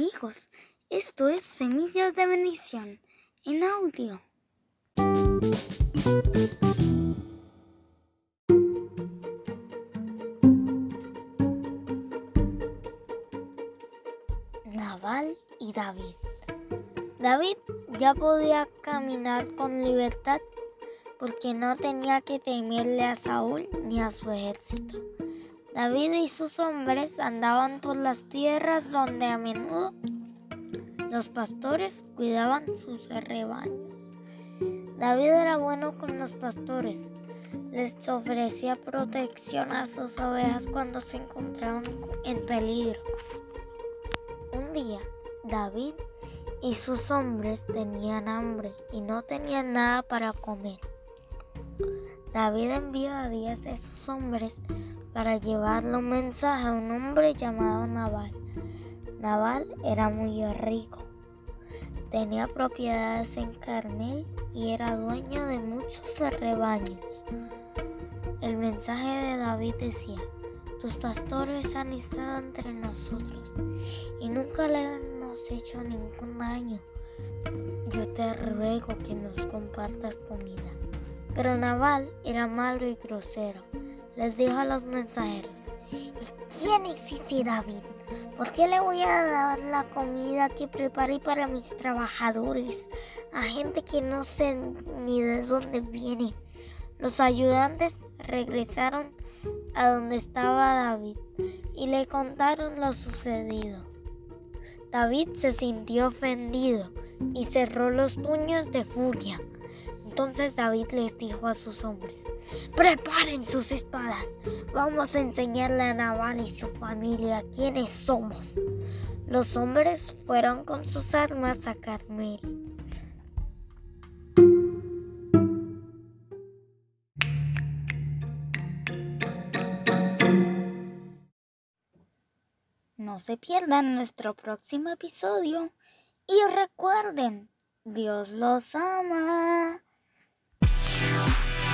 amigos, esto es Semillas de Bendición en audio. Naval y David. David ya podía caminar con libertad porque no tenía que temerle a Saúl ni a su ejército. David y sus hombres andaban por las tierras donde a menudo los pastores cuidaban sus rebaños. David era bueno con los pastores. Les ofrecía protección a sus ovejas cuando se encontraban en peligro. Un día, David y sus hombres tenían hambre y no tenían nada para comer. David envió a diez de sus hombres para llevarle un mensaje a un hombre llamado Naval. Naval era muy rico. Tenía propiedades en Carmel y era dueño de muchos rebaños. El mensaje de David decía, tus pastores han estado entre nosotros y nunca le hemos hecho ningún daño. Yo te ruego que nos compartas comida. Pero Naval era malo y grosero. Les dijo a los mensajeros, ¿y quién existe David? ¿Por qué le voy a dar la comida que preparé para mis trabajadores a gente que no sé ni de dónde viene? Los ayudantes regresaron a donde estaba David y le contaron lo sucedido. David se sintió ofendido y cerró los puños de furia. Entonces David les dijo a sus hombres, preparen sus espadas, vamos a enseñarle a Nabal y su familia quiénes somos. Los hombres fueron con sus armas a Carmel. No se pierdan nuestro próximo episodio y recuerden, Dios los ama. Peace.